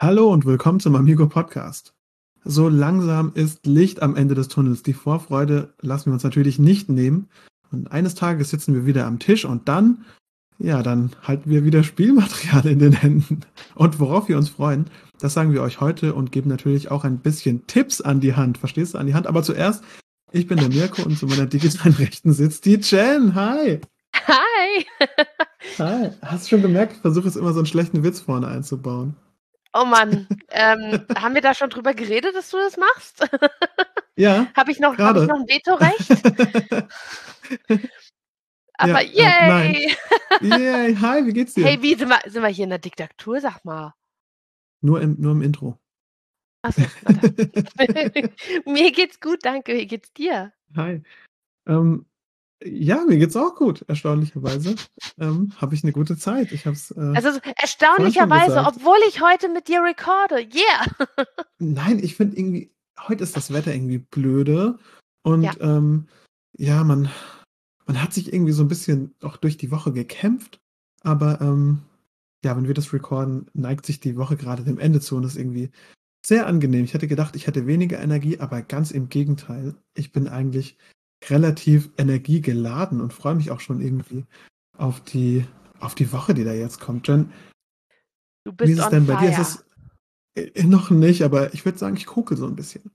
Hallo und willkommen zum Amigo Podcast. So langsam ist Licht am Ende des Tunnels. Die Vorfreude lassen wir uns natürlich nicht nehmen. Und eines Tages sitzen wir wieder am Tisch und dann, ja, dann halten wir wieder Spielmaterial in den Händen. Und worauf wir uns freuen, das sagen wir euch heute und geben natürlich auch ein bisschen Tipps an die Hand. Verstehst du, an die Hand? Aber zuerst, ich bin der Mirko und zu meiner digitalen Rechten sitzt die Jen. Hi! Hi! Hi! Hast du schon gemerkt, ich versuche es immer so einen schlechten Witz vorne einzubauen. Oh Mann, ähm, haben wir da schon drüber geredet, dass du das machst? Ja. Habe ich, noch, hab ich noch ein Vetorecht? Aber Ja, äh, yay! Yay, hi, wie geht's dir? Hey, wie sind wir, sind wir hier in der Diktatur? Sag mal. Nur im, nur im Intro. Achso, mir geht's gut, danke. Wie geht's dir? Hi. Ähm, ja, mir geht's auch gut, erstaunlicherweise. Ähm, habe ich eine gute Zeit. Ich hab's. Äh, Also so erstaunlicherweise, obwohl ich heute mit dir recorde. Yeah! nein, ich finde irgendwie, heute ist das Wetter irgendwie blöde. Und Ja. ja, ähm, ja man, man hat sich irgendwie so ein bisschen auch durch die Woche gekämpft. Aber ähm, ja, wenn wir das recorden, neigt sich die Woche gerade dem Ende zu und ist irgendwie sehr angenehm. Ich hätte gedacht, ich hätte weniger Energie, aber ganz im Gegenteil. Ich bin eigentlich relativ energiegeladen und freue mich auch schon irgendwie auf die, auf die Woche, die da jetzt kommt. Jen, Du wie bist ist es denn bei fire. dir? Ist es äh, noch nicht, aber ich würde sagen, ich gucke so ein bisschen.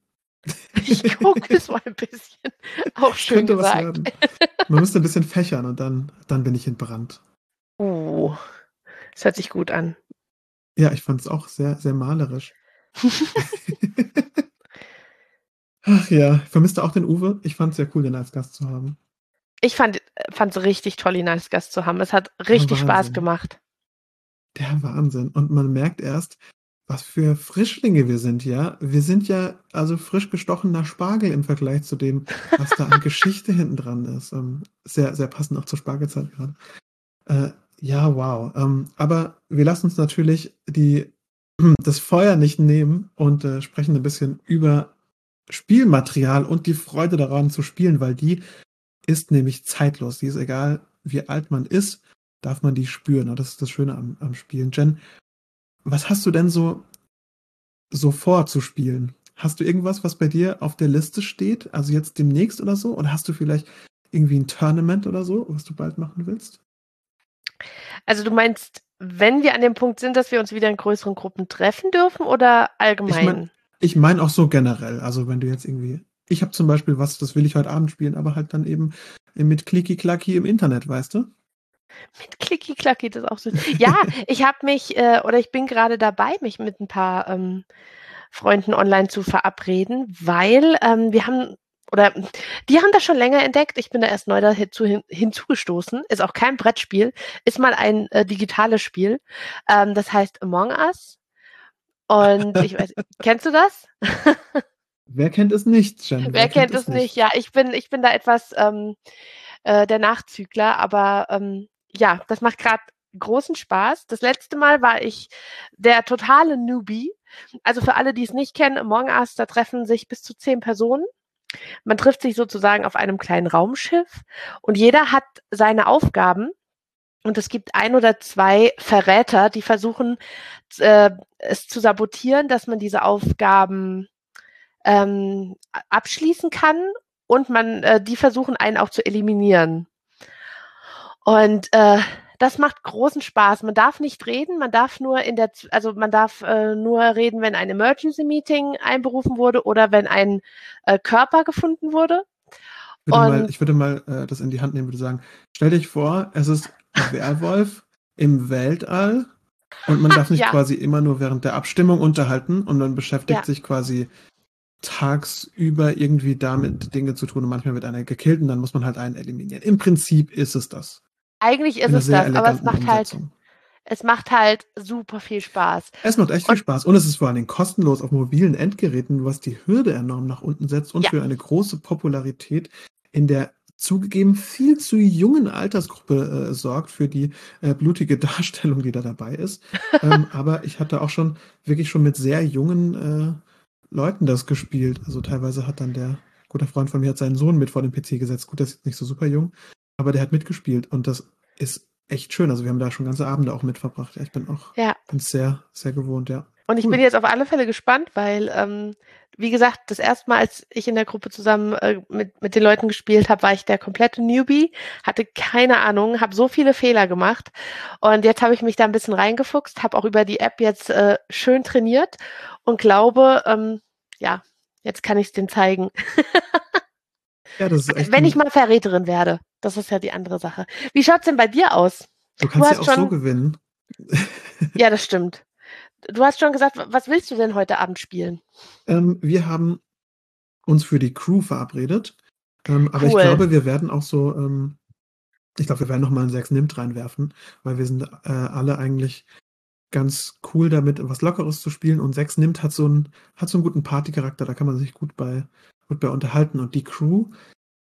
Ich gucke mal ein bisschen. Auch schön Könnte gesagt. Man müsste ein bisschen fächern und dann, dann bin ich entbrannt. Uh, das hört sich gut an. Ja, ich fand es auch sehr, sehr malerisch. Ach ja, ich vermisste auch den Uwe. Ich fand es sehr cool, den als Gast zu haben. Ich fand es richtig toll, ihn als Gast zu haben. Es hat richtig Spaß gemacht. Der Wahnsinn. Und man merkt erst, was für Frischlinge wir sind, ja. Wir sind ja also frisch gestochener Spargel im Vergleich zu dem, was da an Geschichte hinten dran ist. Ähm, sehr, sehr passend auch zur Spargelzeit gerade. Äh, ja, wow. Ähm, aber wir lassen uns natürlich die, das Feuer nicht nehmen und äh, sprechen ein bisschen über Spielmaterial und die Freude daran zu spielen, weil die ist nämlich zeitlos. Die ist egal, wie alt man ist, darf man die spüren. Und das ist das Schöne am, am Spielen. Jen, was hast du denn so, so vor zu spielen? Hast du irgendwas, was bei dir auf der Liste steht? Also jetzt demnächst oder so? Oder hast du vielleicht irgendwie ein Tournament oder so, was du bald machen willst? Also du meinst, wenn wir an dem Punkt sind, dass wir uns wieder in größeren Gruppen treffen dürfen oder allgemein? mein- Ich meine auch so generell. Also wenn du jetzt irgendwie. Ich habe zum Beispiel was, das will ich heute Abend spielen, aber halt dann eben mit Klicki-Klacki im Internet, weißt du? Mit Klicki Klacki, das auch so. Ja, ich habe mich äh, oder ich bin gerade dabei, mich mit ein paar ähm, Freunden online zu verabreden, weil ähm, wir haben oder die haben das schon länger entdeckt. Ich bin da erst neu dazu hin, hinzugestoßen. Ist auch kein Brettspiel, ist mal ein äh, digitales Spiel. Ähm, das heißt Among Us. Und ich weiß, kennst du das? Wer kennt es nicht, Jen? Wer kennt es nicht? Ja, ich bin, ich bin da etwas ähm, äh, der Nachzügler, aber ähm, ja, das macht gerade großen Spaß. Das letzte Mal war ich der totale Newbie. Also für alle, die es nicht kennen, Among Us, da treffen sich bis zu zehn Personen. Man trifft sich sozusagen auf einem kleinen Raumschiff und jeder hat seine Aufgaben. Und es gibt ein oder zwei Verräter, die versuchen, äh, es zu sabotieren, dass man diese Aufgaben ähm, abschließen kann und man, äh, die versuchen einen auch zu eliminieren. Und äh, das macht großen Spaß. Man darf nicht reden, man darf nur in der, also man darf äh, nur reden, wenn ein Emergency Meeting einberufen wurde oder wenn ein äh, Körper gefunden wurde. Ich würde mal, Und- ich würde mal äh, das in die Hand nehmen, würde sagen, stell dich vor, es ist Werwolf im Weltall und man darf nicht Ja. quasi immer nur während der Abstimmung unterhalten und man beschäftigt Ja. sich quasi tagsüber irgendwie damit Dinge zu tun und manchmal wird einer gekillt und dann muss man halt einen eliminieren. Im Prinzip ist es das. Eigentlich ist es das, aber es macht halt, Umsetzung. es macht halt super viel Spaß. Es macht echt viel Und- Spaß und es ist vor allen Dingen kostenlos auf mobilen Endgeräten, was die Hürde enorm nach unten setzt und Ja. für eine große Popularität in der zugegeben viel zu jungen Altersgruppe äh, sorgt für die äh, blutige Darstellung, die da dabei ist. ähm, aber ich hatte auch schon wirklich schon mit sehr jungen äh, Leuten das gespielt. Also teilweise hat dann der guter Freund von mir hat seinen Sohn mit vor den PC gesetzt. Gut, der ist jetzt nicht so super jung, aber der hat mitgespielt und das ist echt schön. Also wir haben da schon ganze Abende auch mit verbracht. Ja, ich bin auch Ja. bin sehr, sehr gewohnt, ja. Und ich Cool. bin jetzt auf alle Fälle gespannt, weil, ähm, wie gesagt, das erste Mal, als ich in der Gruppe zusammen äh, mit, mit den Leuten gespielt habe, war ich der komplette Newbie, hatte keine Ahnung, habe so viele Fehler gemacht. Und jetzt habe ich mich da ein bisschen reingefuchst, habe auch über die App jetzt äh, schön trainiert und glaube, ähm, ja, jetzt kann ich es denen zeigen. Ja, das ist. Wenn ich mal Verräterin werde. Das ist ja die andere Sache. Wie schaut's denn bei dir aus? du kannst ja hast auch so schon- gewinnen. Ja, das stimmt. Du hast schon gesagt, wa- was willst du denn heute Abend spielen? Ähm, wir haben uns für die Crew verabredet. Ähm, aber Cool. ich glaube, wir werden auch so, ähm, ich glaube, wir werden noch mal einen 6 Nimmt reinwerfen, weil wir sind äh, alle eigentlich ganz cool damit, was Lockeres zu spielen. Und 6 Nimmt hat so einen, hat so einen guten Partycharakter, da kann man sich gut bei, gut bei unterhalten. Und die Crew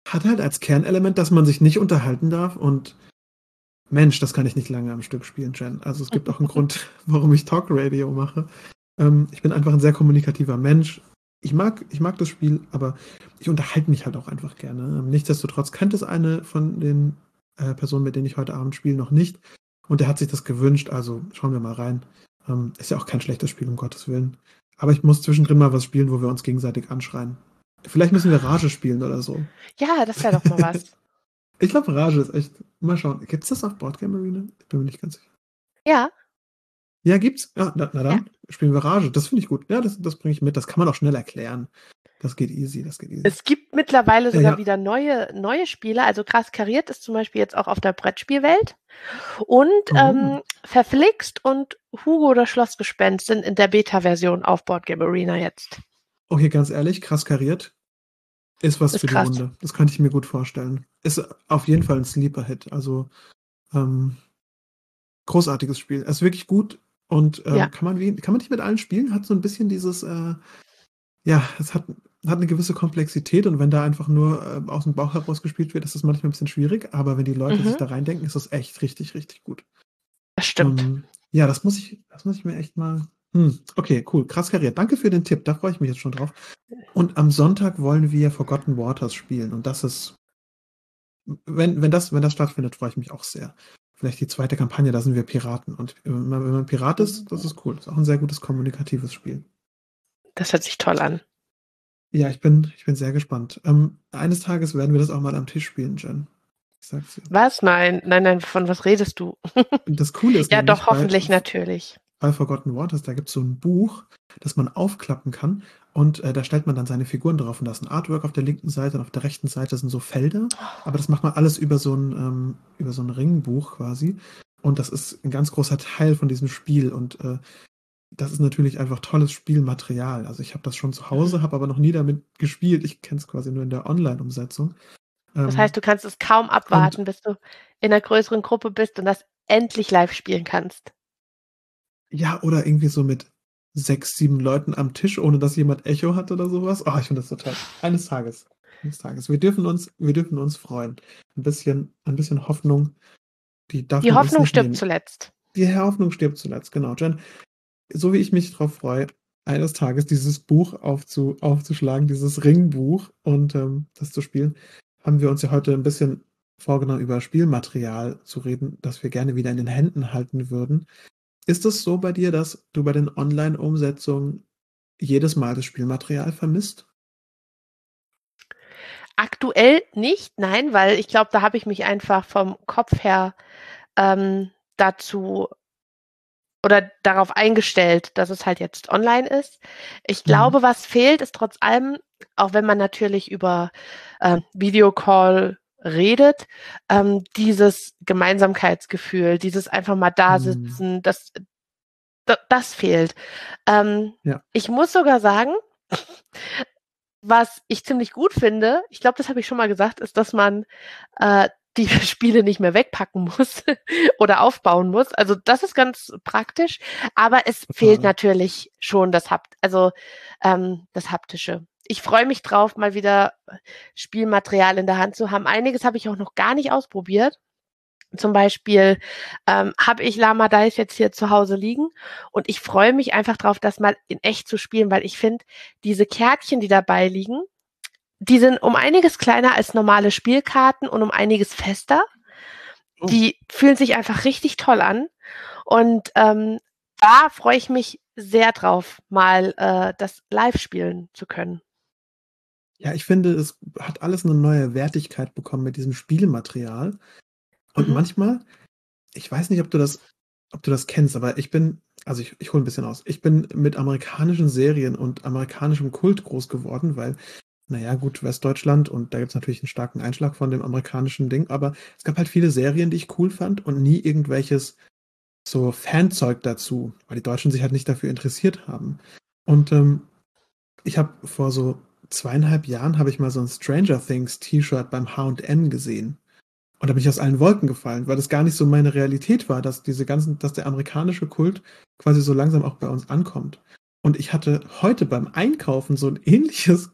hat halt als Kernelement, dass man sich nicht unterhalten darf. Und Mensch, das kann ich nicht lange am Stück spielen, Jen. Also es gibt auch einen Grund, warum ich Talk Radio mache. Ähm, ich bin einfach ein sehr kommunikativer Mensch. Ich mag, ich mag das Spiel, aber ich unterhalte mich halt auch einfach gerne. Ähm, Nichtsdestotrotz kennt es eine von den äh, Personen, mit denen ich heute Abend spiele, noch nicht. Und der hat sich das gewünscht, also schauen wir mal rein. Ähm, ist ja auch kein schlechtes Spiel, um Gottes Willen. Aber ich muss zwischendrin mal was spielen, wo wir uns gegenseitig anschreien. Vielleicht müssen wir Rage spielen oder so. Ja, das wäre doch mal was. Ich glaube, Rage ist echt. Mal schauen. Gibt's das auf Boardgame Arena? Ich bin mir nicht ganz sicher. Ja, Ja, gibt's. Ja, na, na dann spielen wir Rage. Das finde ich gut. Ja, das, das bringe ich mit. Das kann man auch schnell erklären. Das geht easy, das geht easy. es gibt mittlerweile sogar Ja. wieder neue, neue Spiele. Also krass kariert ist zum Beispiel jetzt auch auf der Brettspielwelt. Und Oh. ähm, Verflixt und Hugo das Schlossgespenst sind in der Beta-Version auf Boardgame Arena jetzt. Hier ganz ehrlich, krass kariert. Ist was Ist für krass. die Runde. Das könnte ich mir gut vorstellen. Ist auf jeden Fall ein Sleeper-Hit. Also, ähm, großartiges Spiel. Es ist wirklich gut und ähm, Ja. kann, man wie, kann man nicht mit allen spielen. Hat so ein bisschen dieses, äh, ja, es hat, hat eine gewisse Komplexität und wenn da einfach nur äh, aus dem Bauch heraus gespielt wird, ist das manchmal ein bisschen schwierig. Aber wenn die Leute Mhm. sich da reindenken, ist das echt richtig, richtig gut. Das stimmt. Ähm, ja, das muss ich, das muss ich mir echt mal. Hm, okay, cool, krass kariert. Danke für den Tipp, da freue ich mich jetzt schon drauf. Und am Sonntag wollen wir Forgotten Waters spielen und das ist, wenn, wenn das, wenn das stattfindet, freue ich mich auch sehr. Vielleicht die zweite Kampagne, da sind wir Piraten und wenn man, Pirat ist, das ist cool. Das ist auch ein sehr gutes kommunikatives Spiel. Das hört sich toll an. Ja, ich bin, ich bin sehr gespannt. Ähm, eines Tages werden wir das auch mal am Tisch spielen, Jen. Ich sag's dir. Was? Nein, nein, nein, von was redest du? Das Coole ist Ja, doch, hoffentlich bei, natürlich. Bei Forgotten Waters, da gibt es so ein Buch, das man aufklappen kann und äh, da stellt man dann seine Figuren drauf und da ist ein Artwork auf der linken Seite und auf der rechten Seite sind so Felder, aber das macht man alles über so ein, ähm, über so ein Ringbuch quasi und das ist ein ganz großer Teil von diesem Spiel und äh, das ist natürlich einfach tolles Spielmaterial. Also ich habe das schon zu Hause, habe aber noch nie damit gespielt. Ich kenne es quasi nur in der Online-Umsetzung. Das Ähm, heißt, du kannst es kaum abwarten, bis du in einer größeren Gruppe bist und das endlich live spielen kannst. Ja, oder irgendwie so mit sechs, sieben Leuten am Tisch, ohne dass jemand Echo hat oder sowas. Oh, ich finde das so toll. Eines Tages. Eines Tages. Wir dürfen uns, wir dürfen uns freuen. Ein bisschen, ein bisschen Hoffnung. Die darf Die Hoffnung stirbt nehmen. zuletzt. Die Hoffnung stirbt zuletzt, genau. Jen, so wie ich mich drauf freue, eines Tages dieses Buch aufzu, aufzuschlagen, dieses Ringbuch und ähm, das zu spielen, haben wir uns ja heute ein bisschen vorgenommen, über Spielmaterial zu reden, das wir gerne wieder in den Händen halten würden. Ist es so bei dir, dass du bei den Online-Umsetzungen jedes Mal das Spielmaterial vermisst? Aktuell nicht, nein, weil ich glaube, da habe ich mich einfach vom Kopf her ähm, dazu oder darauf eingestellt, dass es halt jetzt online ist. Ich Mhm. glaube, was fehlt, ist trotz allem, auch wenn man natürlich über äh, Videocall redet, ähm, dieses Gemeinsamkeitsgefühl, dieses einfach mal da Mhm. sitzen, das, das, das fehlt. Ähm, Ja. Ich muss sogar sagen, was ich ziemlich gut finde, ich glaube, das habe ich schon mal gesagt, ist, dass man äh, die Spiele nicht mehr wegpacken muss oder aufbauen muss. Also das ist ganz praktisch, aber es Total. fehlt natürlich schon das Hapt also ähm, das haptische. Ich freue mich drauf, mal wieder Spielmaterial in der Hand zu haben. Einiges habe ich auch noch gar nicht ausprobiert. Zum Beispiel ähm, habe ich Lama Dice jetzt hier zu Hause liegen und ich freue mich einfach drauf, das mal in echt zu spielen, weil ich finde, diese Kärtchen, die dabei liegen, die sind um einiges kleiner als normale Spielkarten und um einiges fester. Oh. Die fühlen sich einfach richtig toll an. Und ähm, da freue ich mich sehr drauf, mal äh, das live spielen zu können. Ja, ich finde, es hat alles eine neue Wertigkeit bekommen mit diesem Spielmaterial. Und Mhm. manchmal, ich weiß nicht, ob du das, ob du das kennst, aber ich bin, also ich, ich hole ein bisschen aus. Ich bin mit amerikanischen Serien und amerikanischem Kult groß geworden, weil, naja, gut, Westdeutschland und da gibt es natürlich einen starken Einschlag von dem amerikanischen Ding, aber es gab halt viele Serien, die ich cool fand und nie irgendwelches so Fanzeug dazu, weil die Deutschen sich halt nicht dafür interessiert haben. Und ähm, ich habe vor so zweieinhalb Jahren habe ich mal so ein Stranger Things T-Shirt beim H&M gesehen. Und da bin ich aus allen Wolken gefallen, weil das gar nicht so meine Realität war, dass diese ganzen, dass der amerikanische Kult quasi so langsam auch bei uns ankommt. Und ich hatte heute beim Einkaufen so ein ähnliches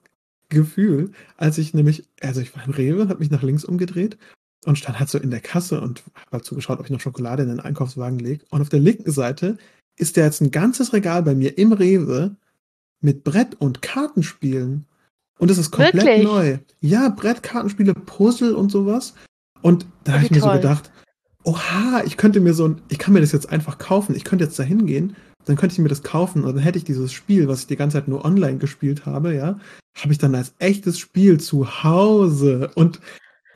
Gefühl, als ich nämlich, also ich war im Rewe, habe mich nach links umgedreht und stand halt so in der Kasse und habe halt zugeschaut, ob ich noch Schokolade in den Einkaufswagen lege. Und auf der linken Seite ist da jetzt ein ganzes Regal bei mir im Rewe mit Brett- und Kartenspielen. Und es ist komplett Wirklich? neu. Ja, Brett, Kartenspiele, Puzzle und sowas. Und da habe ich mir so toll. gedacht, oha, ich könnte mir so ein, ich kann mir das jetzt einfach kaufen. Ich könnte jetzt da hingehen, dann könnte ich mir das kaufen und dann hätte ich dieses Spiel, was ich die ganze Zeit nur online gespielt habe, ja, habe ich dann als echtes Spiel zu Hause. Und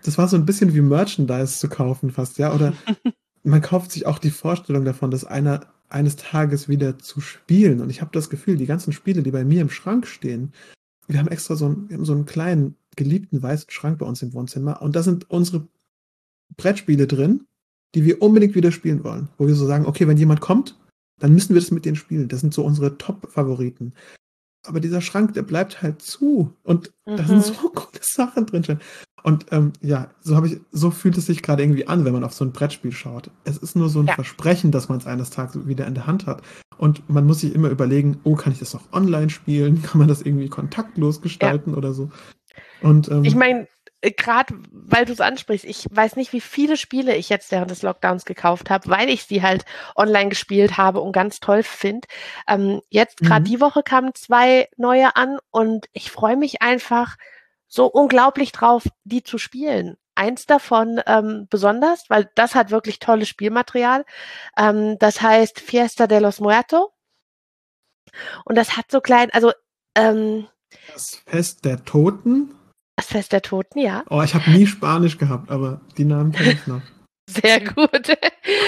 das war so ein bisschen wie Merchandise zu kaufen fast, ja. Oder man kauft sich auch die Vorstellung davon, das einer eines Tages wieder zu spielen. Und ich habe das Gefühl, die ganzen Spiele, die bei mir im Schrank stehen, wir haben extra so einen, wir haben so einen kleinen, geliebten weißen Schrank bei uns im Wohnzimmer und da sind unsere Brettspiele drin, die wir unbedingt wieder spielen wollen. Wo wir so sagen, okay, wenn jemand kommt, dann müssen wir das mit denen spielen. Das sind so unsere Top-Favoriten. Aber dieser Schrank, der bleibt halt zu. Und da Mhm. sind so coole Sachen drin. Und ähm, ja, so habe ich, so fühlt es sich gerade irgendwie an, wenn man auf so ein Brettspiel schaut. Es ist nur so ein Ja. Versprechen, dass man es eines Tages wieder in der Hand hat. Und man muss sich immer überlegen, oh, kann ich das auch online spielen? Kann man das irgendwie kontaktlos gestalten oder so? Und ähm, Ich meine, gerade weil du es ansprichst, ich weiß nicht, wie viele Spiele ich jetzt während des Lockdowns gekauft habe, weil ich sie halt online gespielt habe und ganz toll finde. Ähm, jetzt gerade Mhm. die Woche kamen zwei neue an und ich freue mich einfach so unglaublich drauf, die zu spielen. Eins davon ähm, besonders, weil das hat wirklich tolles Spielmaterial. Ähm, das heißt Fiesta de los Muertos. Und das hat so klein, also ähm, das Fest der Toten. Das Fest der Toten, ja, Oh, ich habe nie Spanisch gehabt, aber die Namen kenne ich noch. sehr gut.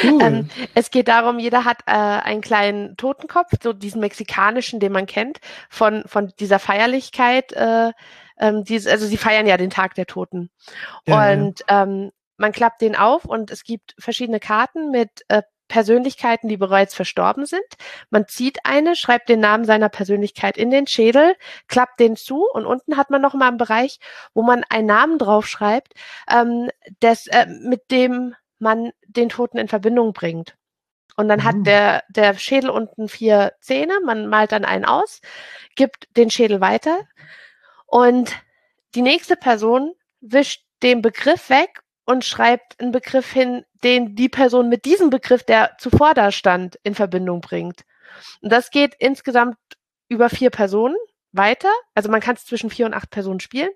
Cool. Ähm, Es geht darum, jeder hat äh, einen kleinen Totenkopf, so diesen mexikanischen, den man kennt, von, von dieser Feierlichkeit. Äh, ähm, dies, also sie feiern ja den Tag der Toten. Ja, ja, ja. und ähm, man klappt den auf und es gibt verschiedene Karten mit äh, Persönlichkeiten, die bereits verstorben sind. Man zieht eine, schreibt den Namen seiner Persönlichkeit in den Schädel, klappt den zu und unten hat man noch mal einen Bereich, wo man einen Namen draufschreibt, ähm, des, äh, mit dem man den Toten in Verbindung bringt. Und dann Oh. hat der, der Schädel unten vier Zähne, man malt dann einen aus, gibt den Schädel weiter und die nächste Person wischt den Begriff weg und schreibt einen Begriff hin, den die Person mit diesem Begriff, der zuvor da stand, in Verbindung bringt. Und das geht insgesamt über vier Personen weiter. Also man kann es zwischen vier und acht Personen spielen.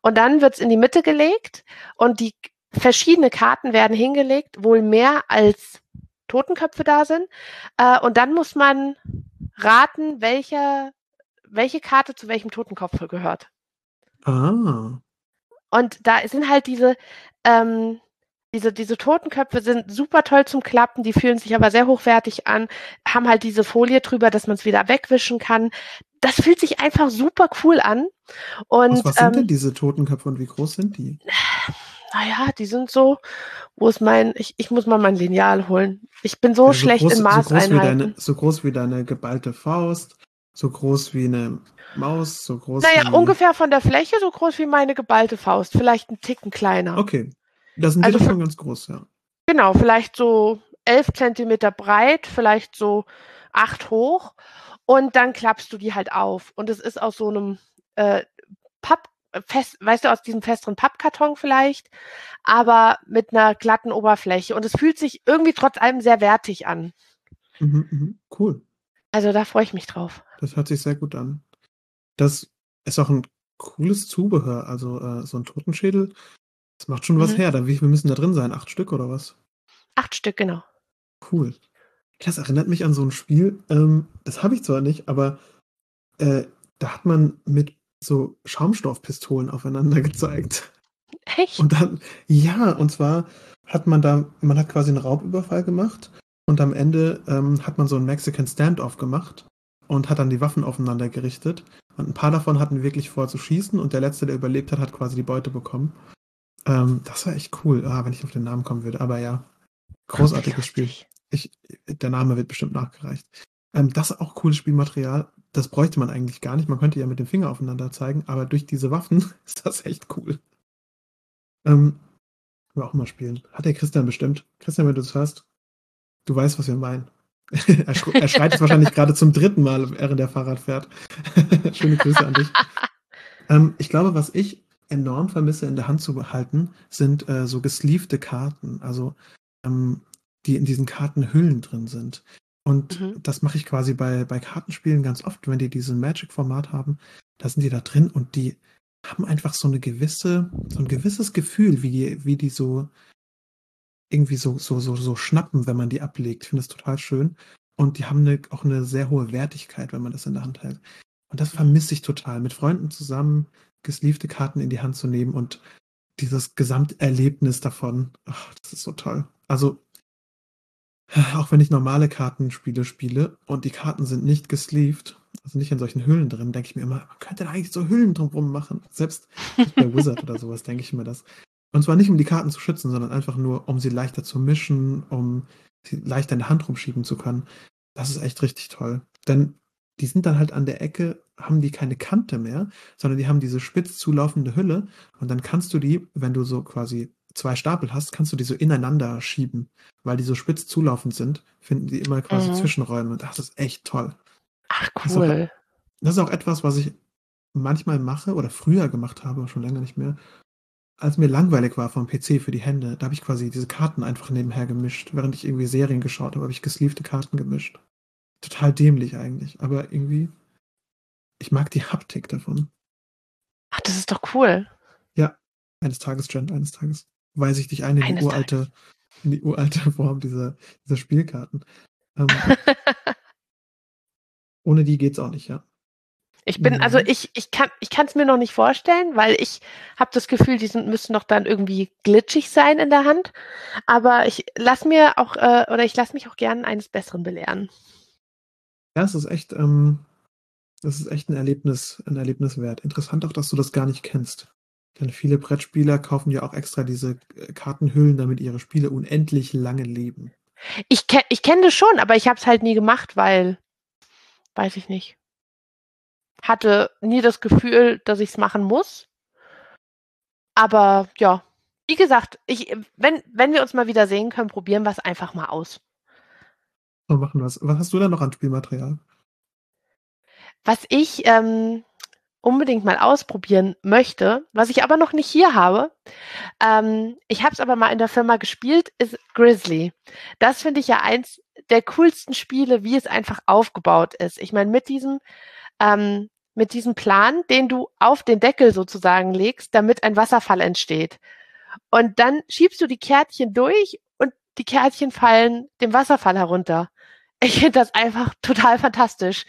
Und dann wird es in die Mitte gelegt und die verschiedene Karten werden hingelegt, wohl mehr als Totenköpfe da sind. Äh, und dann muss man raten, welche, welche Karte zu welchem Totenkopf gehört. Ah. Und da sind halt diese, ähm, diese, diese Totenköpfe sind super toll zum Klappen, die fühlen sich aber sehr hochwertig an, haben halt diese Folie drüber, dass man es wieder wegwischen kann. Das fühlt sich einfach super cool an. Und Aus was sind denn ähm, diese Totenköpfe und wie groß sind die? naja, die sind so, wo ist mein, ich, ich muss mal mein Lineal holen. Ich bin so Ja, schlecht groß, in so groß wie Maßeinheiten. deine, so groß wie deine geballte Faust, so groß wie eine Maus, so groß naja, wie. ungefähr von der Fläche so groß wie meine geballte Faust, vielleicht ein Ticken kleiner. Okay. Das sind Also die schon ganz groß, ja. Genau, vielleicht so elf Zentimeter breit, vielleicht so acht hoch. Und dann klappst du die halt auf. Und es ist aus so einem äh, Papp, fest, weißt du, aus diesem festeren Pappkarton vielleicht, aber mit einer glatten Oberfläche. Und es fühlt sich irgendwie trotz allem sehr wertig an. Mhm, mhm. Cool. Also da freue ich mich drauf. Das hört sich sehr gut an. Das ist auch ein cooles Zubehör. Also äh, so ein Totenschädel, das macht schon was Mhm. her. Da, viel müssen da drin sein? Acht Stück oder was? Acht Stück, genau. Cool. Das erinnert mich an so ein Spiel. Ähm, das habe ich zwar nicht, aber äh, da hat man mit so Schaumstoffpistolen aufeinander gezeigt. Echt? Und dann, ja, und zwar hat man da, man hat quasi einen Raubüberfall gemacht und am Ende ähm, hat man so einen Mexican Standoff gemacht und hat dann die Waffen aufeinander gerichtet. Und ein paar davon hatten wirklich vor zu schießen und der letzte, der überlebt hat, hat quasi die Beute bekommen. Ähm, das war echt cool, ah, wenn ich auf den Namen kommen würde. Aber ja, großartiges Spiel. Ich, der Name wird bestimmt nachgereicht. Ähm, das ist auch cooles Spielmaterial. Das bräuchte man eigentlich gar nicht. Man könnte ja mit dem Finger aufeinander zeigen, aber durch diese Waffen ist das echt cool. Ähm, wir auch mal spielen. Hat der Christian bestimmt. Christian, wenn du das hörst, du weißt, was wir meinen. er, er, schreit jetzt wahrscheinlich gerade zum dritten Mal, während der Fahrrad fährt. Schöne Grüße an dich. Ähm, ich glaube, was ich enorm vermisse, in der Hand zu behalten, sind äh, so gesleevte Karten. Also ähm, die in diesen Kartenhüllen drin sind. Und mhm. das mache ich quasi bei, bei Kartenspielen ganz oft, wenn die diesen Magic-Format haben, da sind die da drin und die haben einfach so eine gewisse, so ein gewisses Gefühl, wie die, wie die so irgendwie so, so, so, so schnappen, wenn man die ablegt. Ich finde das total schön. Und die haben eine, auch eine sehr hohe Wertigkeit, wenn man das in der Hand hält. Und das vermisse ich total. Mit Freunden zusammen gesleevte Karten in die Hand zu nehmen und dieses Gesamterlebnis davon, ach, das ist so toll. Also auch wenn ich normale Kartenspiele spiele und die Karten sind nicht gesleeved, also nicht in solchen Hüllen drin, denke ich mir immer, man könnte da eigentlich so Hüllen drumherum machen. Selbst bei Wizard oder sowas denke ich mir das. Und zwar nicht, um die Karten zu schützen, sondern einfach nur, um sie leichter zu mischen, um sie leichter in der Hand rumschieben zu können. Das ist echt richtig toll. Denn die sind dann halt an der Ecke, haben die keine Kante mehr, sondern die haben diese spitz zulaufende Hülle und dann kannst du die, wenn du so quasi zwei Stapel hast, kannst du die so ineinander schieben, weil die so spitz zulaufend sind, finden die immer quasi mhm. Zwischenräume und das ist echt toll. Ach cool. Das ist, auch, das ist auch etwas, was ich manchmal mache oder früher gemacht habe, schon länger nicht mehr. Als mir langweilig war vom PC für die Hände, da habe ich quasi diese Karten einfach nebenher gemischt. Während ich irgendwie Serien geschaut habe, habe ich gesleevte Karten gemischt. Total dämlich eigentlich, aber irgendwie, ich mag die Haptik davon. Ach, das ist doch cool. Ja, eines Tages, Jen, eines Tages weise ich dich ein in die uralte, in die uralte Form dieser, dieser Spielkarten. Ähm, ohne die geht's auch nicht, ja. Ich bin, also mhm. ich, ich kann ich kann es mir noch nicht vorstellen, weil ich habe das Gefühl, die sind, müssen doch dann irgendwie glitschig sein in der Hand. Aber ich lass mir auch, äh, oder ich lasse mich auch gerne eines Besseren belehren. Ja, es ist echt, ähm, das ist echt ein Erlebnis, ein Erlebnis wert. Interessant auch, dass du das gar nicht kennst. Denn viele Brettspieler kaufen ja auch extra diese äh, Kartenhüllen, damit ihre Spiele unendlich lange leben. Ich, ke ich kenne das schon, aber ich habe es halt nie gemacht, weil, weiß ich nicht. Hatte nie das Gefühl, dass ich es machen muss. Aber ja, wie gesagt, ich, wenn, wenn wir uns mal wieder sehen können, probieren wir es einfach mal aus. So machen wir es. Was hast du da noch an Spielmaterial? Was ich ähm, unbedingt mal ausprobieren möchte, was ich aber noch nicht hier habe. Ähm, ich habe es aber mal in der Firma gespielt, ist Grizzly. Das finde ich ja eins der coolsten Spiele, wie es einfach aufgebaut ist. Ich meine, mit diesem, ähm, mit diesem Plan, den du auf den Deckel sozusagen legst, damit ein Wasserfall entsteht. Und dann schiebst du die Kärtchen durch und die Kärtchen fallen dem Wasserfall herunter. Ich finde das einfach total fantastisch.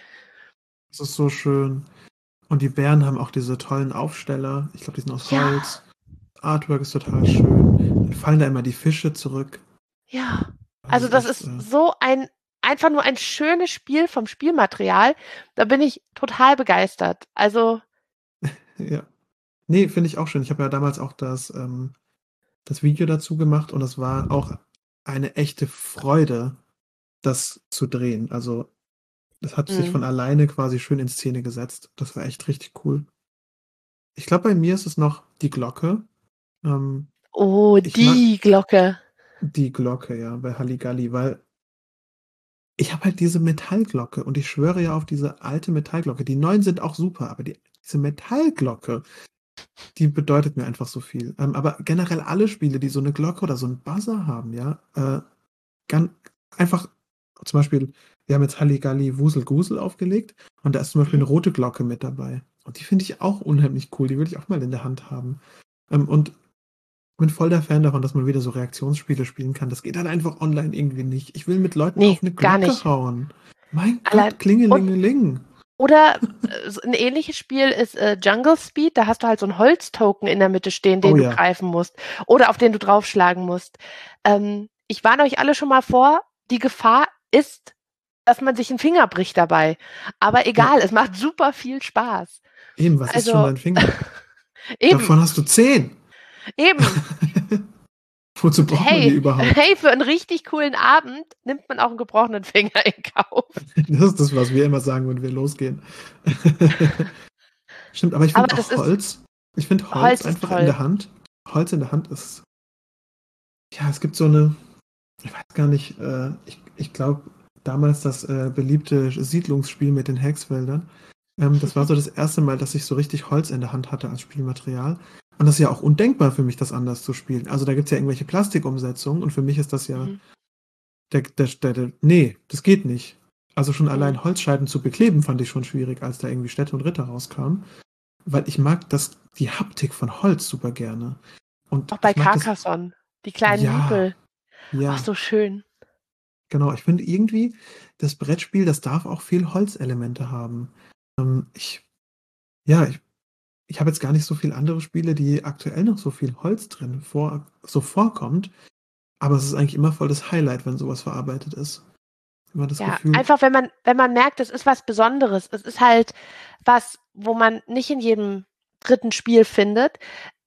Das ist so schön. Und die Bären haben auch diese tollen Aufsteller. Ich glaube, die sind aus ja. Holz. Artwork ist total schön. Dann fallen da immer die Fische zurück. Ja. Also, das ist, äh, so ein, einfach nur ein schönes Spiel vom Spielmaterial. Da bin ich total begeistert. Also. ja. Nee, finde ich auch schön. Ich habe ja damals auch das, ähm, das Video dazu gemacht und das war auch eine echte Freude, das zu drehen. Also das hat mhm. sich von alleine quasi schön in Szene gesetzt. Das war echt richtig cool. Ich glaube, bei mir ist es noch die Glocke. Ähm, oh, die Glocke. Die Glocke, ja, bei Halligalli, weil ich habe halt diese Metallglocke und ich schwöre ja auf diese alte Metallglocke. Die neuen sind auch super, aber die, diese Metallglocke, die bedeutet mir einfach so viel. Ähm, aber generell alle Spiele, die so eine Glocke oder so einen Buzzer haben, ja, äh, ganz einfach zum Beispiel wir haben jetzt Halligalli Wusel Gusel aufgelegt und da ist zum Beispiel eine rote Glocke mit dabei. Und die finde ich auch unheimlich cool. Die würde ich auch mal in der Hand haben. Ähm, und bin voll der Fan davon, dass man wieder so Reaktionsspiele spielen kann. Das geht halt einfach online irgendwie nicht. Ich will mit Leuten nee, auf eine Glocke hauen. Mein Allein- Gott, Klingelingeling. Oder äh, ein ähnliches Spiel ist äh, Jungle Speed. Da hast du halt so einen Holztoken in der Mitte stehen, den Oh du ja. greifen musst oder auf den du draufschlagen musst. Ähm, ich warne euch alle schon mal vor, die Gefahr ist, dass man sich einen Finger bricht dabei. Aber egal, es macht super viel Spaß. Eben, was ist Also- schon mein Finger? Eben, Davon hast du zehn. Eben. Wozu braucht man Hey, die überhaupt? hey, für einen richtig coolen Abend nimmt man auch einen gebrochenen Finger in Kauf. Das ist das, was wir immer sagen, wenn wir losgehen. Stimmt, aber ich finde auch Holz. Ich finde Holz, Holz einfach toll. in der Hand. Holz in der Hand ist. Ja, es gibt so eine. Ich weiß gar nicht. Äh, ich ich glaube, damals das äh, beliebte Siedlungsspiel mit den Hexfeldern. Ähm, das war so das erste Mal, dass ich so richtig Holz in der Hand hatte als Spielmaterial. Und das ist ja auch undenkbar für mich, das anders zu spielen. Also da gibt es ja irgendwelche Plastikumsetzungen und für mich ist das ja. Mhm. Der, der, der, der, nee, das geht nicht. Also schon Mhm. allein Holzscheiden zu bekleben fand ich schon schwierig, als da irgendwie Städte und Ritter rauskamen. Weil ich mag das, die Haptik von Holz super gerne. Und Auch bei das- Carcassonne. Die kleinen Ja, Hügel. Ja, Ach, so schön. genau. Ich finde irgendwie, das Brettspiel, das darf auch viel Holzelemente haben. Ähm, ich, ja, ich, ich habe jetzt gar nicht so viele andere Spiele, die aktuell noch so viel Holz drin vor, so vorkommt. Aber es ist eigentlich immer voll das Highlight, wenn sowas verarbeitet ist. Immer das Ja, Gefühl. einfach wenn man, wenn man merkt, es ist was Besonderes. Es ist halt was, wo man nicht in jedem dritten Spiel findet.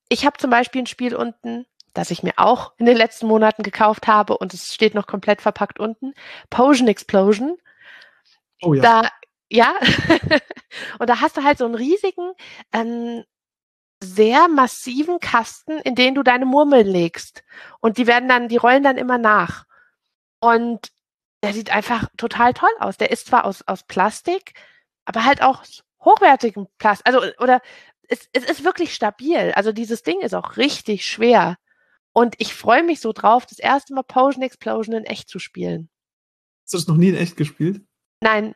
Ich habe zum Beispiel ein Spiel unten, das ich mir auch in den letzten Monaten gekauft habe und es steht noch komplett verpackt unten. Potion Explosion. oh ja. Da, ja. und da hast du halt so einen riesigen, ähm, sehr massiven Kasten, in den du deine Murmeln legst. Und die werden dann, die rollen dann immer nach. Und der sieht einfach total toll aus. Der ist zwar aus, aus Plastik, aber halt auch aus hochwertigem Plastik. Also, oder es, es ist wirklich stabil. Also dieses Ding ist auch richtig schwer. Und ich freue mich so drauf, das erste Mal Potion Explosion in echt zu spielen. Hast du das noch nie in echt gespielt? Nein,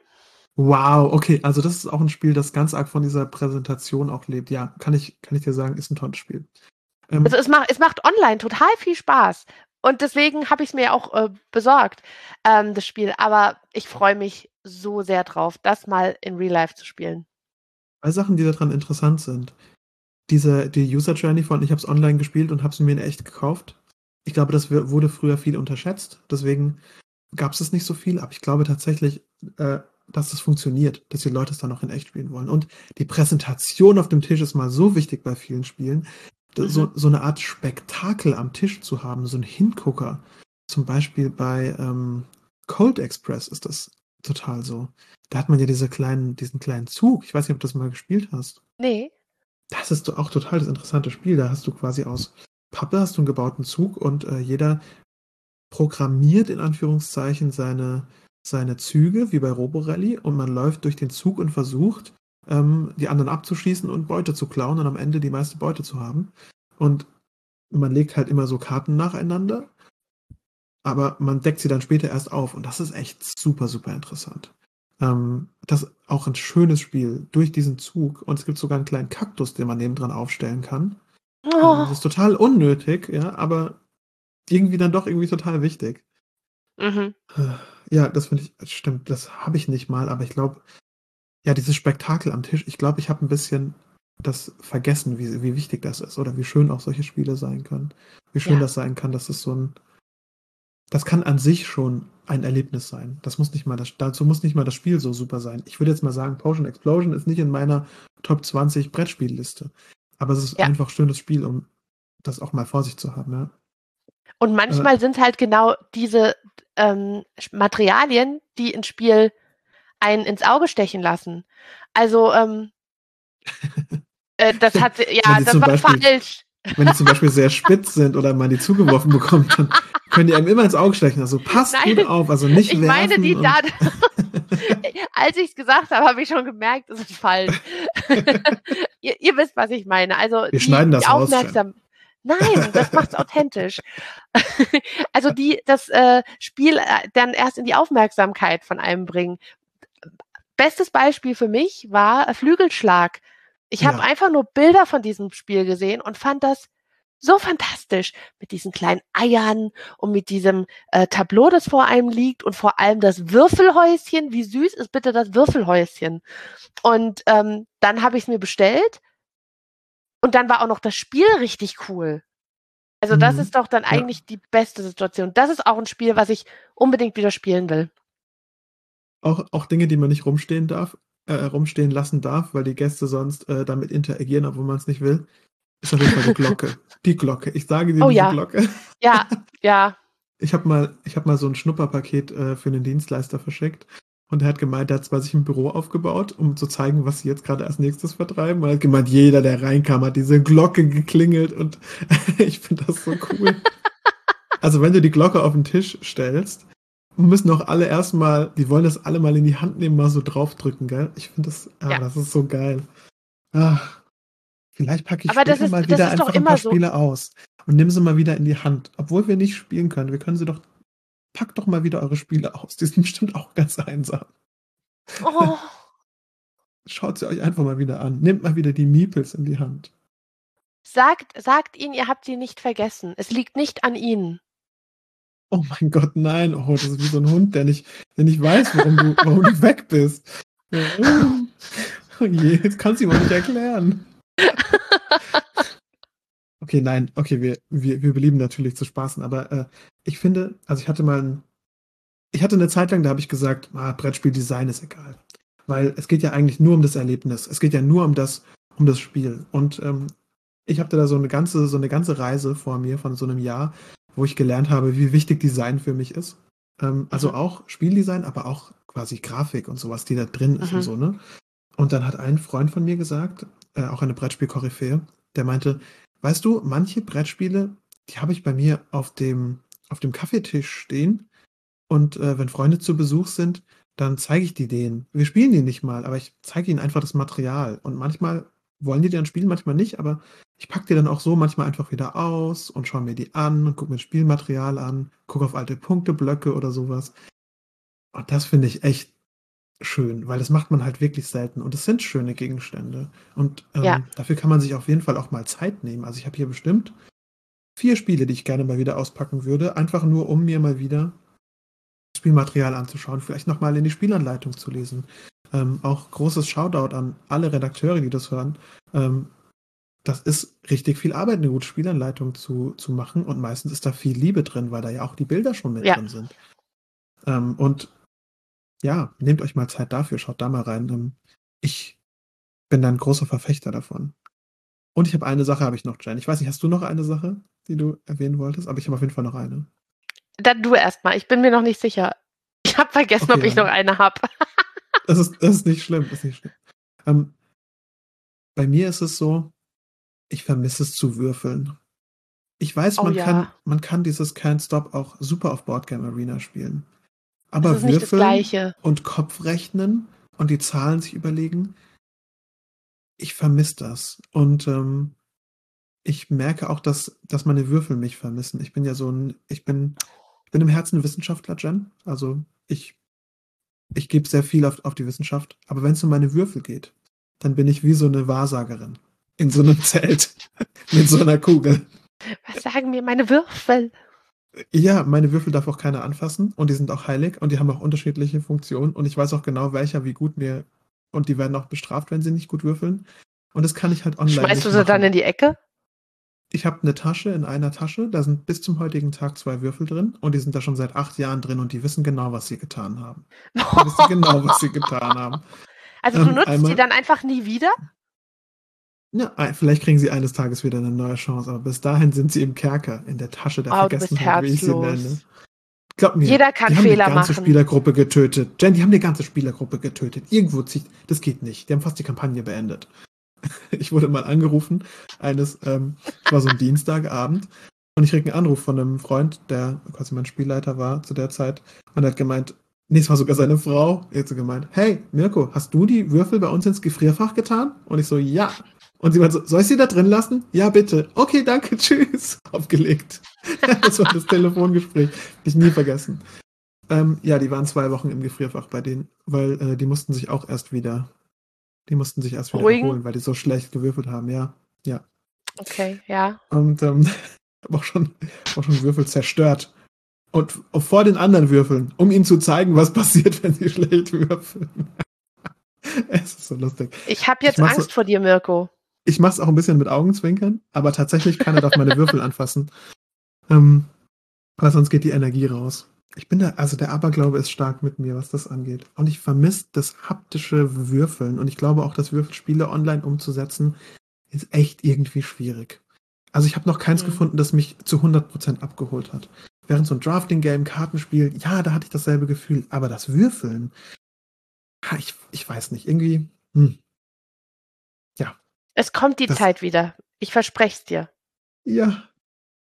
Wow, okay, also das ist auch ein Spiel, das ganz arg von dieser Präsentation auch lebt. Ja, kann ich, kann ich dir sagen, ist ein tolles Spiel. Ähm, Also es macht, es macht online total viel Spaß. Und deswegen habe ich es mir auch äh, besorgt, ähm, das Spiel. Aber ich freue mich so sehr drauf, das mal in Real Life zu spielen. zwei Sachen, die daran interessant sind. Diese, die User Journey von, ich habe es online gespielt und habe es mir in echt gekauft. Ich glaube, das wurde früher viel unterschätzt. Deswegen gab es es nicht so viel. Aber ich glaube tatsächlich, äh, dass es funktioniert, dass die Leute es dann auch in echt spielen wollen. Und die Präsentation auf dem Tisch ist mal so wichtig bei vielen Spielen. Da- So, Mhm. so eine Art Spektakel am Tisch zu haben, so ein Hingucker. Zum Beispiel bei ähm, Cold Express ist das total so. Da hat man ja diese kleinen, diesen kleinen Zug. Ich weiß nicht, ob du das mal gespielt hast. Nee. Das ist auch total das interessante Spiel. Da hast du quasi aus Pappe hast du einen gebauten Zug und äh, jeder programmiert in Anführungszeichen seine, seine Züge, wie bei Roborally, und man läuft durch den Zug und versucht, ähm, die anderen abzuschießen und Beute zu klauen und am Ende die meiste Beute zu haben. Und man legt halt immer so Karten nacheinander, aber man deckt sie dann später erst auf. Und das ist echt super, super interessant. Ähm, das ist auch ein schönes Spiel durch diesen Zug. Und es gibt sogar einen kleinen Kaktus, den man nebendran aufstellen kann. Ähm, Oh, Das ist total unnötig, ja, aber irgendwie dann doch irgendwie total wichtig. mhm. Ja, das finde ich, stimmt, das habe ich nicht mal, aber ich glaube, ja, dieses Spektakel am Tisch, ich glaube, ich habe ein bisschen das vergessen, wie, wie wichtig das ist oder wie schön auch solche Spiele sein können. Wie schön Ja. das sein kann, dass es so ein, das kann an sich schon ein Erlebnis sein. Das muss nicht mal das, dazu muss nicht mal das Spiel so super sein. Ich würde jetzt mal sagen, Potion Explosion ist nicht in meiner Top 20 Brettspielliste. Aber es ist Ja. einfach ein schönes Spiel, um das auch mal vor sich zu haben, ja. Und manchmal sind halt genau diese ähm, Materialien, die ins Spiel einen ins Auge stechen lassen. Also, ähm, äh, das hat, ja, die das zum war Beispiel- falsch. Wenn die zum Beispiel sehr spitz sind oder man die zugeworfen bekommt, dann können die einem immer ins Auge stechen. Also passt Nein, gut auf, also nicht Ich werfen. meine, die da, als ich es gesagt habe, habe ich schon gemerkt, es ist falsch. ihr, ihr wisst, was ich meine. Also Wir schneiden das die aufmerksam. Nein, das macht's authentisch. also die das äh, Spiel äh, dann erst in die Aufmerksamkeit von einem bringen. Bestes Beispiel für mich war äh, Flügelschlag. Ich habe Ja. einfach nur Bilder von diesem Spiel gesehen und fand das so fantastisch mit diesen kleinen Eiern und mit diesem äh, Tableau, das vor einem liegt und vor allem das Würfelhäuschen. Wie süß ist bitte das Würfelhäuschen? Und ähm, dann habe ich es mir bestellt und dann war auch noch das Spiel richtig cool. Also das Mhm. ist doch dann Ja. eigentlich die beste Situation. Das ist auch ein Spiel, was ich unbedingt wieder spielen will. Auch, auch Dinge, die man nicht rumstehen darf, äh, rumstehen lassen darf, weil die Gäste sonst äh, damit interagieren, obwohl man es nicht will, ist auf jeden Fall die Glocke. Die Glocke. Ich sage dir Oh diese ja. Glocke. Ja, ja. Ich habe mal, ich hab mal so ein Schnupperpaket äh, für einen Dienstleister verschickt und er hat gemeint, er hat zwar sich ein Büro aufgebaut, um zu zeigen, was sie jetzt gerade als nächstes vertreiben. Und er hat gemeint, jeder, der reinkam, hat diese Glocke geklingelt und ich finde das so cool. also wenn du die Glocke auf den Tisch stellst, müssen auch alle erstmal, die wollen das alle mal in die Hand nehmen, mal so draufdrücken, gell? Ich finde das, ah, Ja. das ist so geil. Ach, vielleicht packe ich ist- mal wieder einfach ein paar so. Spiele aus und nimm sie mal wieder in die Hand. Obwohl wir nicht spielen können, wir können sie doch, packt doch mal wieder eure Spiele aus. Die sind bestimmt auch ganz einsam. Oh, Schaut sie euch einfach mal wieder an. Nehmt mal wieder die Meeples in die Hand. sagt, sagt ihnen, ihr habt sie nicht vergessen. Es liegt nicht an ihnen. Oh mein Gott, nein. Oh, das ist wie so ein Hund, der nicht, der nicht weiß, warum du, warum du weg bist. Oh je, jetzt kannst du ihm auch nicht erklären. Okay, nein, okay, wir, wir, wir belieben natürlich zu spaßen, aber äh, ich finde, also ich hatte mal ein, ich hatte eine Zeit lang, da habe ich gesagt, ah, Brettspieldesign ist egal. Weil es geht ja eigentlich nur um das Erlebnis. Es geht ja nur um das, um das Spiel. Und ähm, ich hatte da so eine ganze, so eine ganze Reise vor mir von so einem Jahr, wo ich gelernt habe, wie wichtig Design für mich ist. Ähm, also Mhm. auch Spieldesign, aber auch quasi Grafik und sowas, die da drin ist Mhm. und so, ne? Und dann hat ein Freund von mir gesagt, äh, auch eine Brettspiel-Koryphäe, der meinte, weißt du, manche Brettspiele, die habe ich bei mir auf dem, auf dem Kaffeetisch stehen und äh, wenn Freunde zu Besuch sind, dann zeige ich die denen. Wir spielen die nicht mal, aber ich zeige ihnen einfach das Material. Und manchmal wollen die dann spielen, manchmal nicht, aber ich packe die dann auch so manchmal einfach wieder aus und schaue mir die an und gucke mir das Spielmaterial an, gucke auf alte Punkteblöcke oder sowas. Und das finde ich echt schön, weil das macht man halt wirklich selten. Und es sind schöne Gegenstände. Und ähm, Ja. dafür kann man sich auf jeden Fall auch mal Zeit nehmen. Also ich habe hier bestimmt vier Spiele, die ich gerne mal wieder auspacken würde, einfach nur um mir mal wieder Spielmaterial anzuschauen, vielleicht nochmal in die Spielanleitung zu lesen. Ähm, auch großes Shoutout an alle Redakteure, die das hören. Ähm, das ist richtig viel Arbeit, eine gute Spielanleitung zu, zu machen und meistens ist da viel Liebe drin, weil da ja auch die Bilder schon mit Ja. drin sind. Ähm, und ja, nehmt euch mal Zeit dafür, schaut da mal rein. Ähm, ich bin da ein großer Verfechter davon. Und ich habe eine Sache, habe ich noch, Jen. Ich weiß nicht, hast du noch eine Sache, die du erwähnen wolltest? Aber ich habe auf jeden Fall noch eine. Dann du erstmal. Ich bin mir noch nicht sicher. Ich habe vergessen, ob Okay, ich noch dann. eine habe. Das ist, das ist nicht schlimm, das ist nicht schlimm. Ähm, bei mir ist es so, ich vermisse es zu würfeln. Ich weiß, Oh man, ja. kann, man kann dieses Can't Stop auch super auf Boardgame Arena spielen. Aber Das würfeln Gleiche. und Kopfrechnen und die Zahlen sich überlegen, ich vermisse das. Und ähm, ich merke auch, dass, dass meine Würfel mich vermissen. Ich bin ja so ein, ich bin, ich bin im Herzen Wissenschaftler, Jen. Also ich, ich gebe sehr viel auf, auf die Wissenschaft. Aber wenn es um meine Würfel geht, dann bin ich wie so eine Wahrsagerin. In so einem Zelt. mit so einer Kugel. Was sagen mir meine Würfel? Ja, meine Würfel darf auch keiner anfassen und die sind auch heilig und die haben auch unterschiedliche Funktionen und ich weiß auch genau, welcher wie gut mir und die werden auch bestraft, wenn sie nicht gut würfeln. Und das kann ich halt online Schmeißt du sie dann machen. in die Ecke? Ich habe eine Tasche in einer Tasche, da sind bis zum heutigen Tag zwei Würfel drin und die sind da schon seit acht Jahren drin und die wissen genau, was sie getan haben. Die wissen genau, was sie getan haben. Also du Ähm, nutzt einmal- die dann einfach nie wieder? Ja, ein- vielleicht kriegen sie eines Tages wieder eine neue Chance, aber bis dahin sind sie im Kerker, in der Tasche der Oh, Vergessenheit, wie ich sie herzlos. nenne. Glaub mir, Jeder kann die haben Fehler die ganze machen. Spielergruppe getötet. Jen, die haben die ganze Spielergruppe getötet. Irgendwo zieht, das geht nicht. Die haben fast die Kampagne beendet. Ich wurde mal angerufen, eines, ähm, es war so ein Dienstagabend, und ich krieg einen Anruf von einem Freund, der quasi mein Spielleiter war zu der Zeit, und er hat gemeint, nee, es war sogar seine Frau, er hat so gemeint, hey, Mirko, hast du die Würfel bei uns ins Gefrierfach getan? Und ich so, ja. Und sie meinte so, soll ich sie da drin lassen? Ja, bitte. Okay, danke, tschüss. Aufgelegt. das war das Telefongespräch. Ich nie vergessen. Ähm, ja, die waren zwei Wochen im Gefrierfach bei denen, weil äh, die mussten sich auch erst wieder, die mussten sich erst wieder Beruhigen? erholen, weil die so schlecht gewürfelt haben, ja. Ja. Okay, ja. Und ähm, habe auch schon, auch schon Würfel zerstört. Und vor den anderen Würfeln, um ihnen zu zeigen, was passiert, wenn sie schlecht würfeln. es ist so lustig. Ich habe jetzt ich Angst so, vor dir, Mirko. Ich mache es auch ein bisschen mit Augenzwinkern, aber tatsächlich keiner darf meine Würfel anfassen. Ähm, weil sonst geht die Energie raus. Ich bin da, also der Aberglaube ist stark mit mir, was das angeht. Und ich vermisse das haptische Würfeln. Und ich glaube auch, dass Würfelspiele online umzusetzen, ist echt irgendwie schwierig. Also ich habe noch keins mhm. gefunden, das mich zu 100% abgeholt hat. Während so ein Drafting-Game, Kartenspiel, ja, da hatte ich dasselbe Gefühl. Aber das Würfeln, ich, ich weiß nicht, irgendwie, hm. Es kommt die das, Zeit wieder. Ich verspreche es dir. Ja,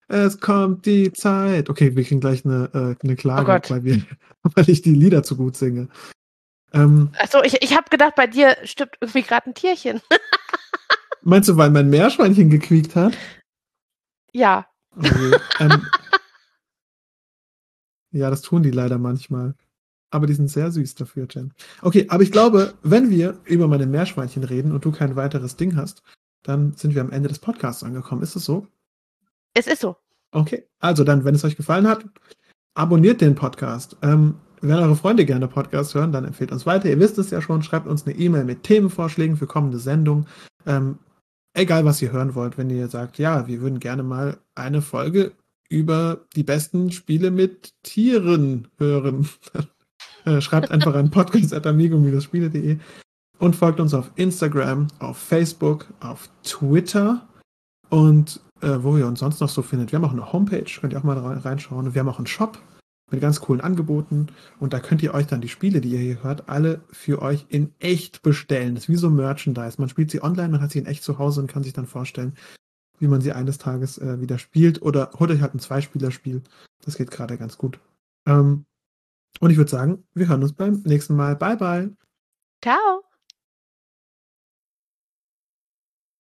es kommt die Zeit. Okay, wir kriegen gleich eine, äh, eine Klage, oh weil, wir, weil ich die Lieder zu gut singe. Ähm, Achso, ich, ich habe gedacht, bei dir stirbt irgendwie gerade ein Tierchen. meinst du, weil mein Meerschweinchen gequiekt hat? Ja. Okay, ähm, ja, das tun die leider manchmal. Aber die sind sehr süß dafür, Jen. Okay, aber ich glaube, wenn wir über meine Meerschweinchen reden und du kein weiteres Ding hast, dann sind wir am Ende des Podcasts angekommen. Ist es so? Es ist so. Okay, also dann, wenn es euch gefallen hat, abonniert den Podcast. Ähm, wenn eure Freunde gerne Podcast hören, dann empfehlt uns weiter. Ihr wisst es ja schon, schreibt uns eine E-Mail mit Themenvorschlägen für kommende Sendungen. Ähm, egal, was ihr hören wollt, wenn ihr sagt, ja, wir würden gerne mal eine Folge über die besten Spiele mit Tieren hören. Äh, schreibt einfach an podcast.amigo-spiele.de und folgt uns auf Instagram, auf Facebook, auf Twitter und äh, wo ihr uns sonst noch so findet. Wir haben auch eine Homepage, könnt ihr auch mal reinschauen. Wir haben auch einen Shop mit ganz coolen Angeboten. Und da könnt ihr euch dann die Spiele, die ihr hier hört, alle für euch in echt bestellen. Das ist wie so Merchandise. Man spielt sie online, man hat sie in echt zu Hause und kann sich dann vorstellen, wie man sie eines Tages äh, wieder spielt. Oder holt euch halt ein Zweispielerspiel. Das geht gerade ganz gut. Ähm, und ich würde sagen, wir hören uns beim nächsten Mal. Bye, bye. Ciao.